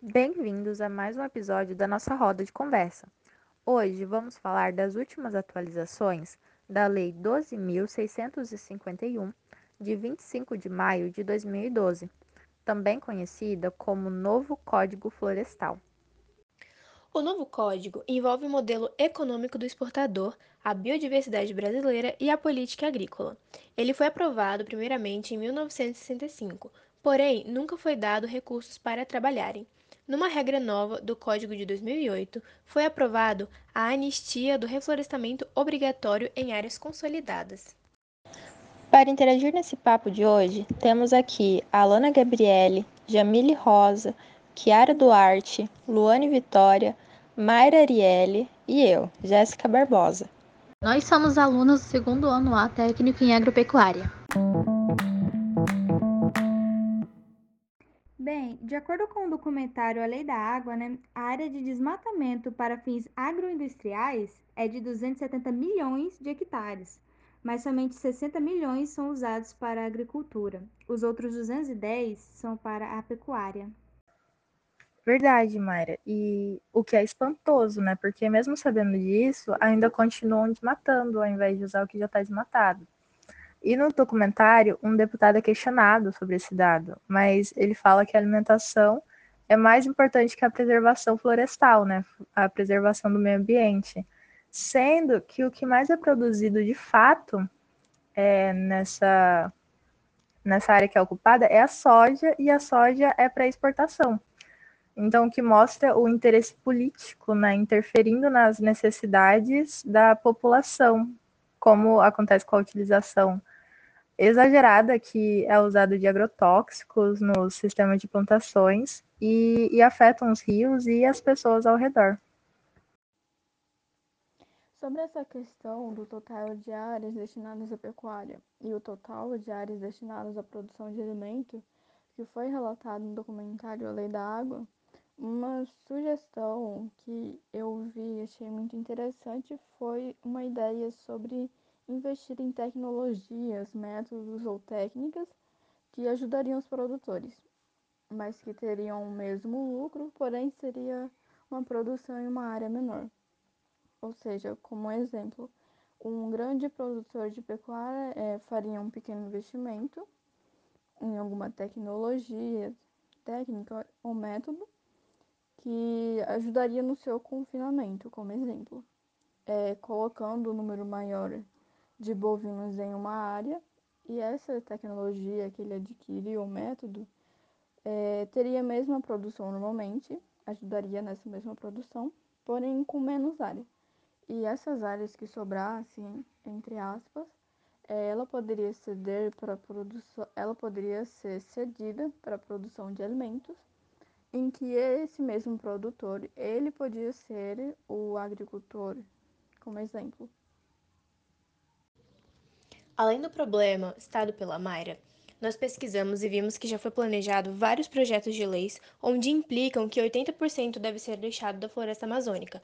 Bem-vindos a mais um episódio da nossa roda de conversa. Hoje vamos falar das últimas atualizações da Lei 12.651, de 25 de maio de 2012, também conhecida como Novo Código Florestal. O novo código envolve o modelo econômico do exportador, a biodiversidade brasileira e a política agrícola. Ele foi aprovado primeiramente em 1965, porém nunca foi dado recursos para trabalharem. Numa regra nova do Código de 2008, foi aprovado a anistia do reflorestamento obrigatório em áreas consolidadas. Para interagir nesse papo de hoje, temos aqui a Alana Gabriele, Jamile Rosa, Kiara Duarte, Luane Vitória, Mayra Arielle e eu, Jéssica Barbosa. Nós somos alunos do segundo ano A técnico em agropecuária. Bem, de acordo com o documentário A Lei da Água, né, a área de desmatamento para fins agroindustriais é de 270 milhões de hectares, mas somente 60 milhões são usados para a agricultura. Os outros 210 são para a pecuária. Verdade, Mayra. E o que é espantoso, né? Porque mesmo sabendo disso, ainda continuam desmatando ao invés de usar o que já está desmatado. E no documentário, um deputado é questionado sobre esse dado, mas ele fala que a alimentação é mais importante que a preservação florestal, né? A preservação do meio ambiente. Sendo que o que mais é produzido de fato é nessa, nessa área que é ocupada é a soja, e a soja é para exportação. Então, o que mostra o interesse político, né, interferindo nas necessidades da população, como acontece com a utilização exagerada que é usada de agrotóxicos no sistema de plantações e, e afetam os rios e as pessoas ao redor. Sobre essa questão do total de áreas destinadas à pecuária e o total de áreas destinadas à produção de alimentos, que foi relatado no documentário A Lei da Água, uma sugestão que eu vi e achei muito interessante foi uma ideia sobre investir em tecnologias, métodos ou técnicas que ajudariam os produtores, mas que teriam o mesmo lucro, porém seria uma produção em uma área menor. Ou seja, como exemplo, um grande produtor de pecuária é, faria um pequeno investimento em alguma tecnologia, técnica ou método que ajudaria no seu confinamento, como exemplo, é, colocando o um número maior de bovinos em uma área e essa tecnologia que ele adquire, o método, é, teria a mesma produção normalmente, ajudaria nessa mesma produção, porém com menos área. E essas áreas que sobrassem, entre aspas, é, ela poderia ceder para produção, ela poderia ser cedida para a produção de alimentos, em que esse mesmo produtor, ele podia ser o agricultor, como exemplo. Além do problema citado pela Mayra, nós pesquisamos e vimos que já foi planejado vários projetos de leis onde implicam que 80% deve ser deixado da floresta amazônica.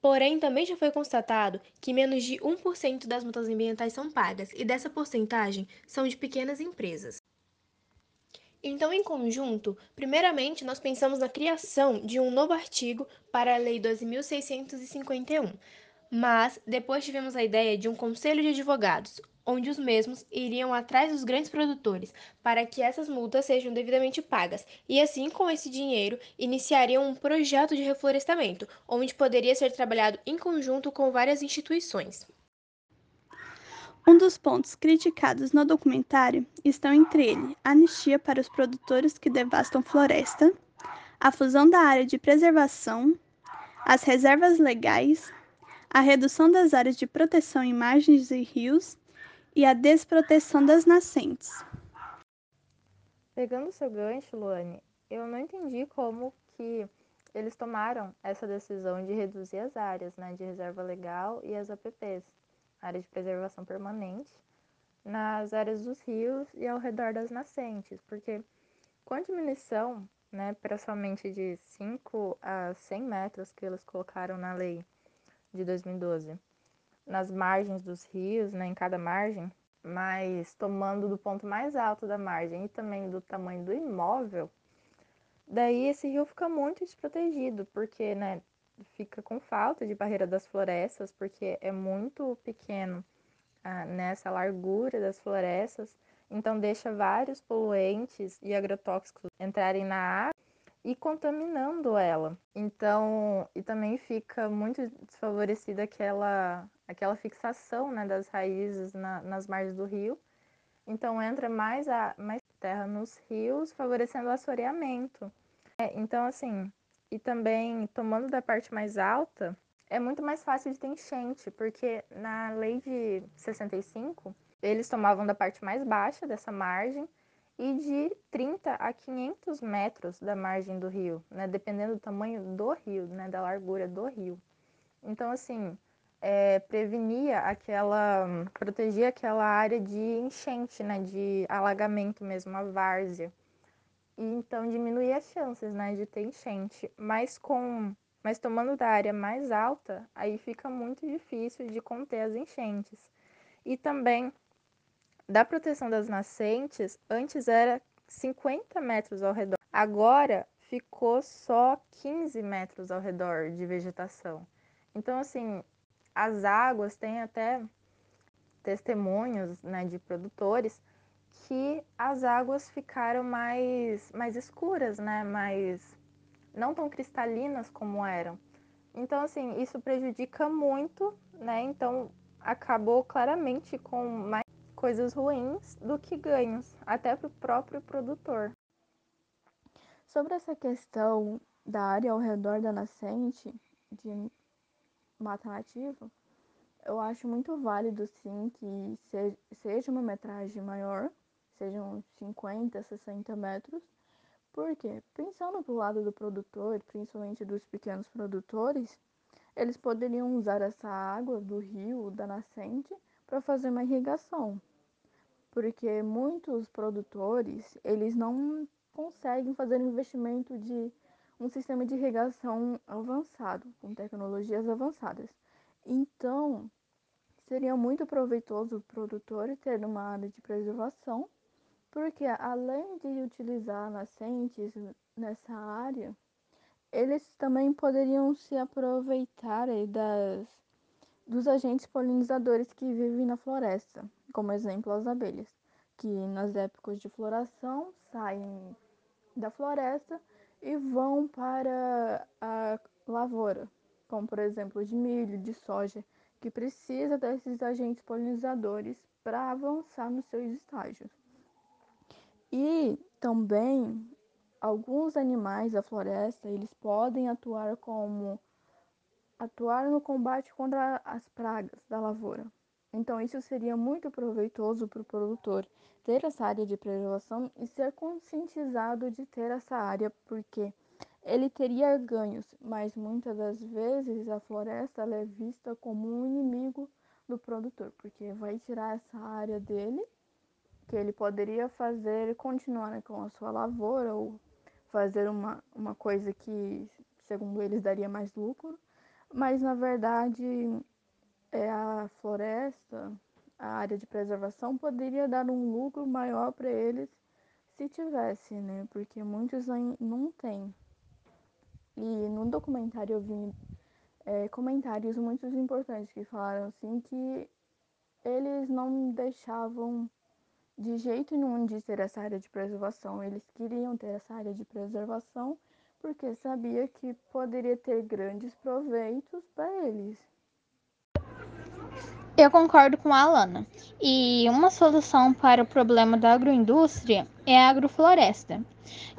Porém, também já foi constatado que menos de 1% das multas ambientais são pagas, e dessa porcentagem são de pequenas empresas. Então, em conjunto, primeiramente nós pensamos na criação de um novo artigo para a Lei 12.651, mas depois tivemos a ideia de um conselho de advogados, onde os mesmos iriam atrás dos grandes produtores para que essas multas sejam devidamente pagas, e assim, com esse dinheiro, iniciariam um projeto de reflorestamento, onde poderia ser trabalhado em conjunto com várias instituições. Um dos pontos criticados no documentário estão entre ele anistia para os produtores que devastam floresta, a fusão da área de preservação, as reservas legais, a redução das áreas de proteção em margens e rios e a desproteção das nascentes. Pegando seu gancho, Luane, eu não entendi como que eles tomaram essa decisão de reduzir as áreas né, de reserva legal e as APPs, áreas de preservação permanente, nas áreas dos rios e ao redor das nascentes, porque com a diminuição né, para somente de 5 a 100 metros que eles colocaram na lei de 2012, nas margens dos rios, né, em cada margem, mas tomando do ponto mais alto da margem e também do tamanho do imóvel, daí esse rio fica muito desprotegido, porque né, fica com falta de barreira das florestas, porque é muito pequeno ah, nessa largura das florestas, então deixa vários poluentes e agrotóxicos entrarem na água e contaminando ela. Então, e também fica muito desfavorecida aquela, aquela fixação né, das raízes na, nas margens do rio. Então, entra mais, a, mais terra nos rios, favorecendo o assoreamento. É, então, assim, e também tomando da parte mais alta, é muito mais fácil de ter enchente, porque na lei de 65, eles tomavam da parte mais baixa dessa margem e de 30 a 500 metros da margem do rio, né, dependendo do tamanho do rio, né, da largura do rio. Então, assim, é, prevenia aquela, protegia aquela área de enchente, né, de alagamento mesmo, a várzea. E então diminuía as chances, né, de ter enchente. Mas com, mas tomando da área mais alta, aí fica muito difícil de conter as enchentes. E também da proteção das nascentes, antes era 50 metros ao redor. Agora ficou só 15 metros ao redor de vegetação. Então, assim, as águas têm até testemunhos né, de produtores que as águas ficaram mais, mais escuras, né? Mais não tão cristalinas como eram. Então, assim, isso prejudica muito, né? Então, acabou claramente com mais coisas ruins do que ganhos, até para o próprio produtor. Sobre essa questão da área ao redor da nascente de mata nativa, eu acho muito válido sim que seja uma metragem maior, sejam 50, 60 metros, porque pensando do lado do produtor, principalmente dos pequenos produtores, eles poderiam usar essa água do rio, da nascente, para fazer uma irrigação. Porque muitos produtores, eles não conseguem fazer um investimento de um sistema de irrigação avançado, com tecnologias avançadas. Então, seria muito proveitoso o produtor ter uma área de preservação, porque além de utilizar nascentes nessa área, eles também poderiam se aproveitar das dos agentes polinizadores que vivem na floresta, como exemplo as abelhas, que nas épocas de floração saem da floresta e vão para a lavoura, como por exemplo de milho, de soja, que precisa desses agentes polinizadores para avançar nos seus estágios. E também alguns animais da floresta, eles podem atuar como atuar no combate contra as pragas da lavoura. Então, isso seria muito proveitoso para o produtor ter essa área de preservação e ser conscientizado de ter essa área, porque ele teria ganhos, mas muitas das vezes a floresta é vista como um inimigo do produtor, porque vai tirar essa área dele, que ele poderia fazer, continuar com a sua lavoura ou fazer uma, uma coisa que, segundo eles, daria mais lucro, mas na verdade é a floresta, a área de preservação poderia dar um lucro maior para eles se tivesse, né? Porque muitos não têm. E no documentário eu vi é, comentários muito importantes que falaram assim que eles não deixavam de jeito nenhum de ter essa área de preservação. Eles queriam ter essa área de preservação porque sabia que poderia ter grandes proveitos para eles. Eu concordo com a Alana. E uma solução para o problema da agroindústria é a agrofloresta.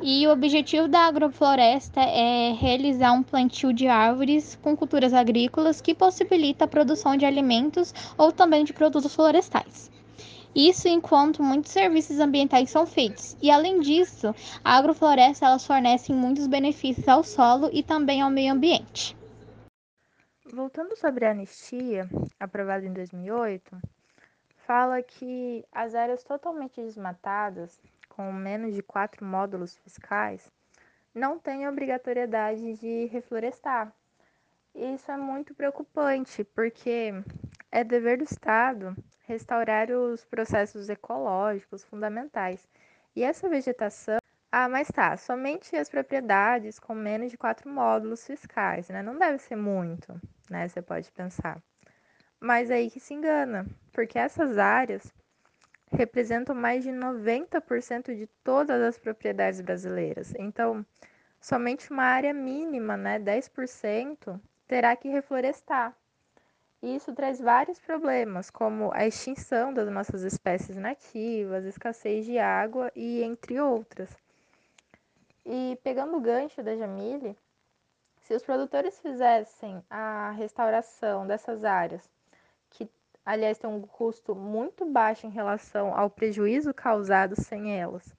E o objetivo da agrofloresta é realizar um plantio de árvores com culturas agrícolas que possibilita a produção de alimentos ou também de produtos florestais. Isso enquanto muitos serviços ambientais são feitos. E além disso, a agrofloresta elas fornecem muitos benefícios ao solo e também ao meio ambiente. Voltando sobre a anistia, aprovada em 2008, fala que as áreas totalmente desmatadas, com menos de quatro módulos fiscais, não têm obrigatoriedade de reflorestar. Isso é muito preocupante, porque é dever do Estado restaurar os processos ecológicos fundamentais. E essa vegetação. Ah, mas tá, somente as propriedades com menos de quatro módulos fiscais, né? Não deve ser muito, né? Você pode pensar. Mas aí que se engana, porque essas áreas representam mais de 90% de todas as propriedades brasileiras. Então, somente uma área mínima, né, 10%, terá que reflorestar. Isso traz vários problemas, como a extinção das nossas espécies nativas, escassez de água e entre outras. E pegando o gancho da Jamile, se os produtores fizessem a restauração dessas áreas, que aliás tem um custo muito baixo em relação ao prejuízo causado sem elas,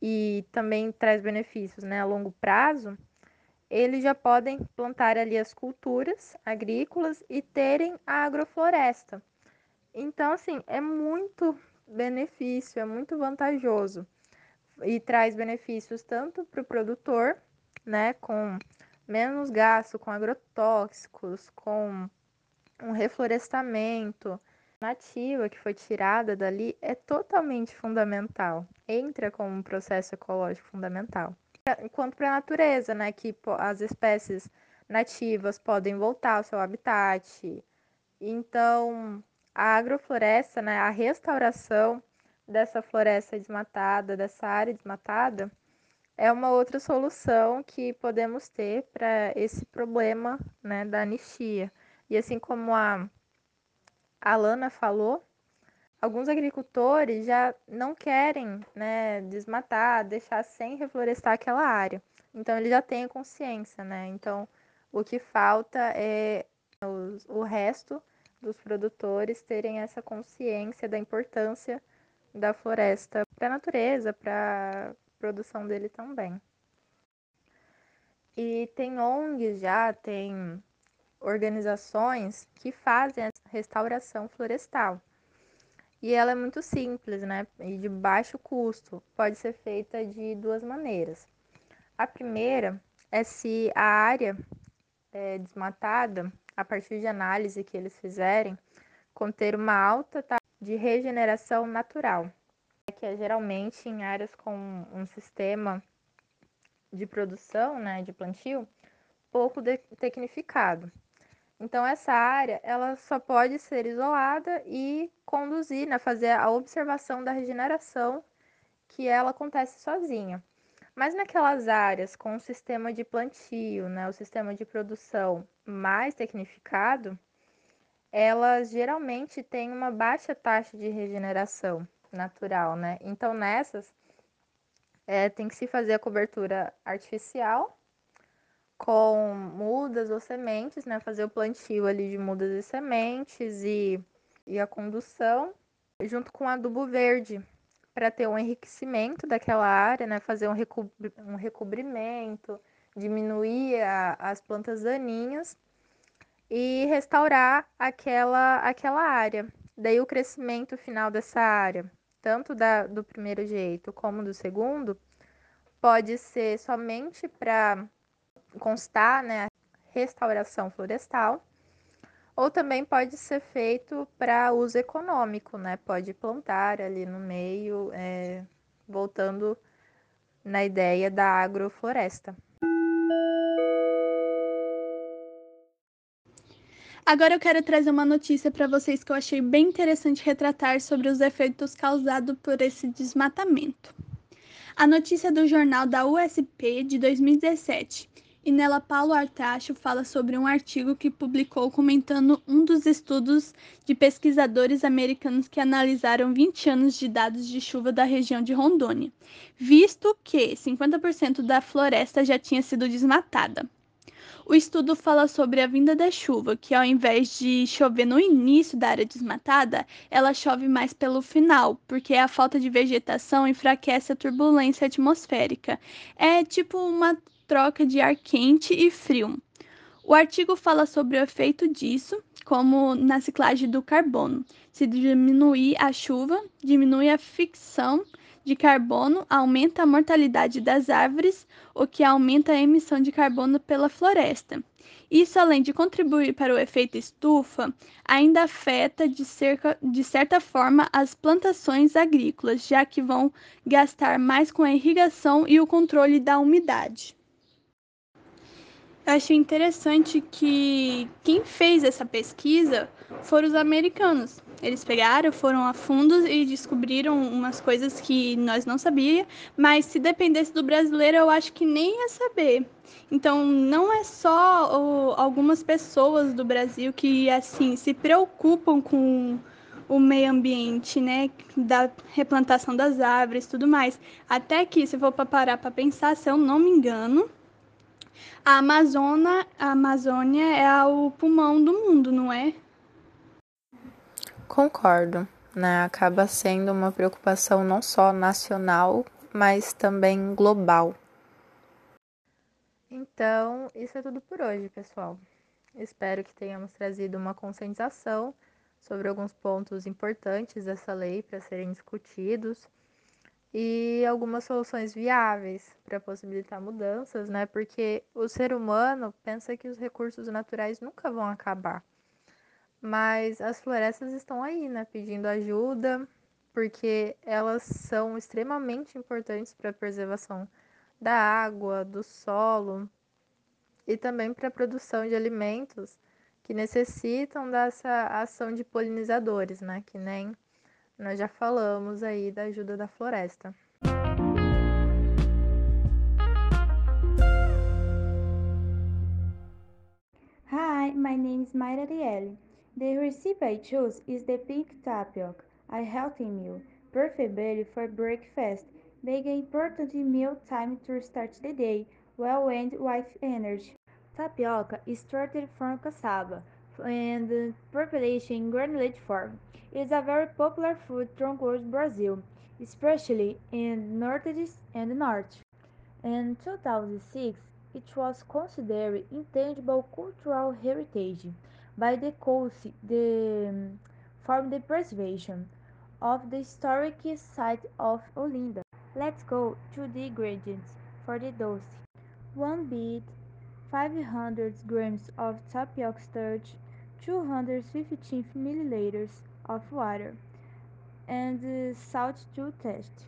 e também traz benefícios né, a longo prazo, eles já podem plantar ali as culturas agrícolas e terem a agrofloresta. Então, assim, é muito benefício, é muito vantajoso. E traz benefícios tanto para o produtor, né, com menos gasto com agrotóxicos, com um reflorestamento. Nativa que foi tirada dali é totalmente fundamental, entra como um processo ecológico fundamental quanto para a natureza, né? Que as espécies nativas podem voltar ao seu habitat. Então, a agrofloresta, né, a restauração dessa floresta desmatada, dessa área desmatada, é uma outra solução que podemos ter para esse problema né, da anistia. E assim como a Alana falou, alguns agricultores já não querem né, desmatar, deixar sem reflorestar aquela área. Então, ele já tem consciência, né? Então, o que falta é os, o resto dos produtores terem essa consciência da importância da floresta para a natureza, para a produção dele também. E tem ONGs já, tem organizações que fazem a restauração florestal. E ela é muito simples, né? E de baixo custo. Pode ser feita de duas maneiras. A primeira é se a área é, desmatada, a partir de análise que eles fizerem, conter uma alta taxa de regeneração natural, que é geralmente em áreas com um sistema de produção, né, de plantio, pouco tecnificado. Então essa área ela só pode ser isolada e conduzir, né, fazer a observação da regeneração que ela acontece sozinha. Mas naquelas áreas com o sistema de plantio, né, o sistema de produção mais tecnificado, elas geralmente têm uma baixa taxa de regeneração natural, né? Então nessas é, tem que se fazer a cobertura artificial com mudas ou sementes, né? Fazer o plantio ali de mudas e sementes e, e a condução, junto com adubo verde, para ter um enriquecimento daquela área, né? Fazer um, recobri um recobrimento, diminuir a, as plantas daninhas e restaurar aquela, aquela área. Daí o crescimento final dessa área, tanto da, do primeiro jeito como do segundo, pode ser somente para constar né, restauração florestal, ou também pode ser feito para uso econômico, né? Pode plantar ali no meio, é, voltando na ideia da agrofloresta. Agora eu quero trazer uma notícia para vocês que eu achei bem interessante retratar sobre os efeitos causados por esse desmatamento. A notícia é do jornal da USP de 2017 e nela Paulo Artacho fala sobre um artigo que publicou comentando um dos estudos de pesquisadores americanos que analisaram 20 anos de dados de chuva da região de Rondônia, visto que 50% da floresta já tinha sido desmatada. O estudo fala sobre a vinda da chuva, que ao invés de chover no início da área desmatada, ela chove mais pelo final, porque a falta de vegetação enfraquece a turbulência atmosférica. É tipo uma troca de ar quente e frio. O artigo fala sobre o efeito disso, como na ciclagem do carbono. Se diminuir a chuva, diminui a ficção de carbono, aumenta a mortalidade das árvores, o que aumenta a emissão de carbono pela floresta. Isso, além de contribuir para o efeito estufa, ainda afeta de, cerca, de certa forma as plantações agrícolas, já que vão gastar mais com a irrigação e o controle da umidade. Eu acho interessante que quem fez essa pesquisa foram os americanos. Eles pegaram, foram a fundo e descobriram umas coisas que nós não sabíamos, mas se dependesse do brasileiro, eu acho que nem ia saber. Então, não é só o, algumas pessoas do Brasil que assim se preocupam com o meio ambiente, né, da replantação das árvores, tudo mais. Até que, se for para parar para pensar, se eu não me engano, a Amazônia, a Amazônia é o pulmão do mundo, não é? Concordo, né? Acaba sendo uma preocupação não só nacional, mas também global. Então, isso é tudo por hoje, pessoal. Espero que tenhamos trazido uma conscientização sobre alguns pontos importantes dessa lei para serem discutidos e algumas soluções viáveis para possibilitar mudanças, né? Porque o ser humano pensa que os recursos naturais nunca vão acabar. Mas as florestas estão aí, né, pedindo ajuda, porque elas são extremamente importantes para a preservação da água, do solo e também para a produção de alimentos que necessitam dessa ação de polinizadores, né, que nem nós já falamos aí da ajuda da floresta. Hi, my name is Mayra Rielli. The recipe I chose is the pink tapioca, a healthy meal, preferably for breakfast, being an important meal time to start the day well and with energy. Tapioca is started from cassava and preparation in form. It is a very popular food throughout Brazil, especially in Northeast and North. In 2006, it was considered intangible cultural heritage by the council the, um, for the preservation of the historic site of Olinda. Let's go to the ingredients for the doce. 1 beet, 500 grams of tapioca starch, 215 milliliters of water, and salt to taste.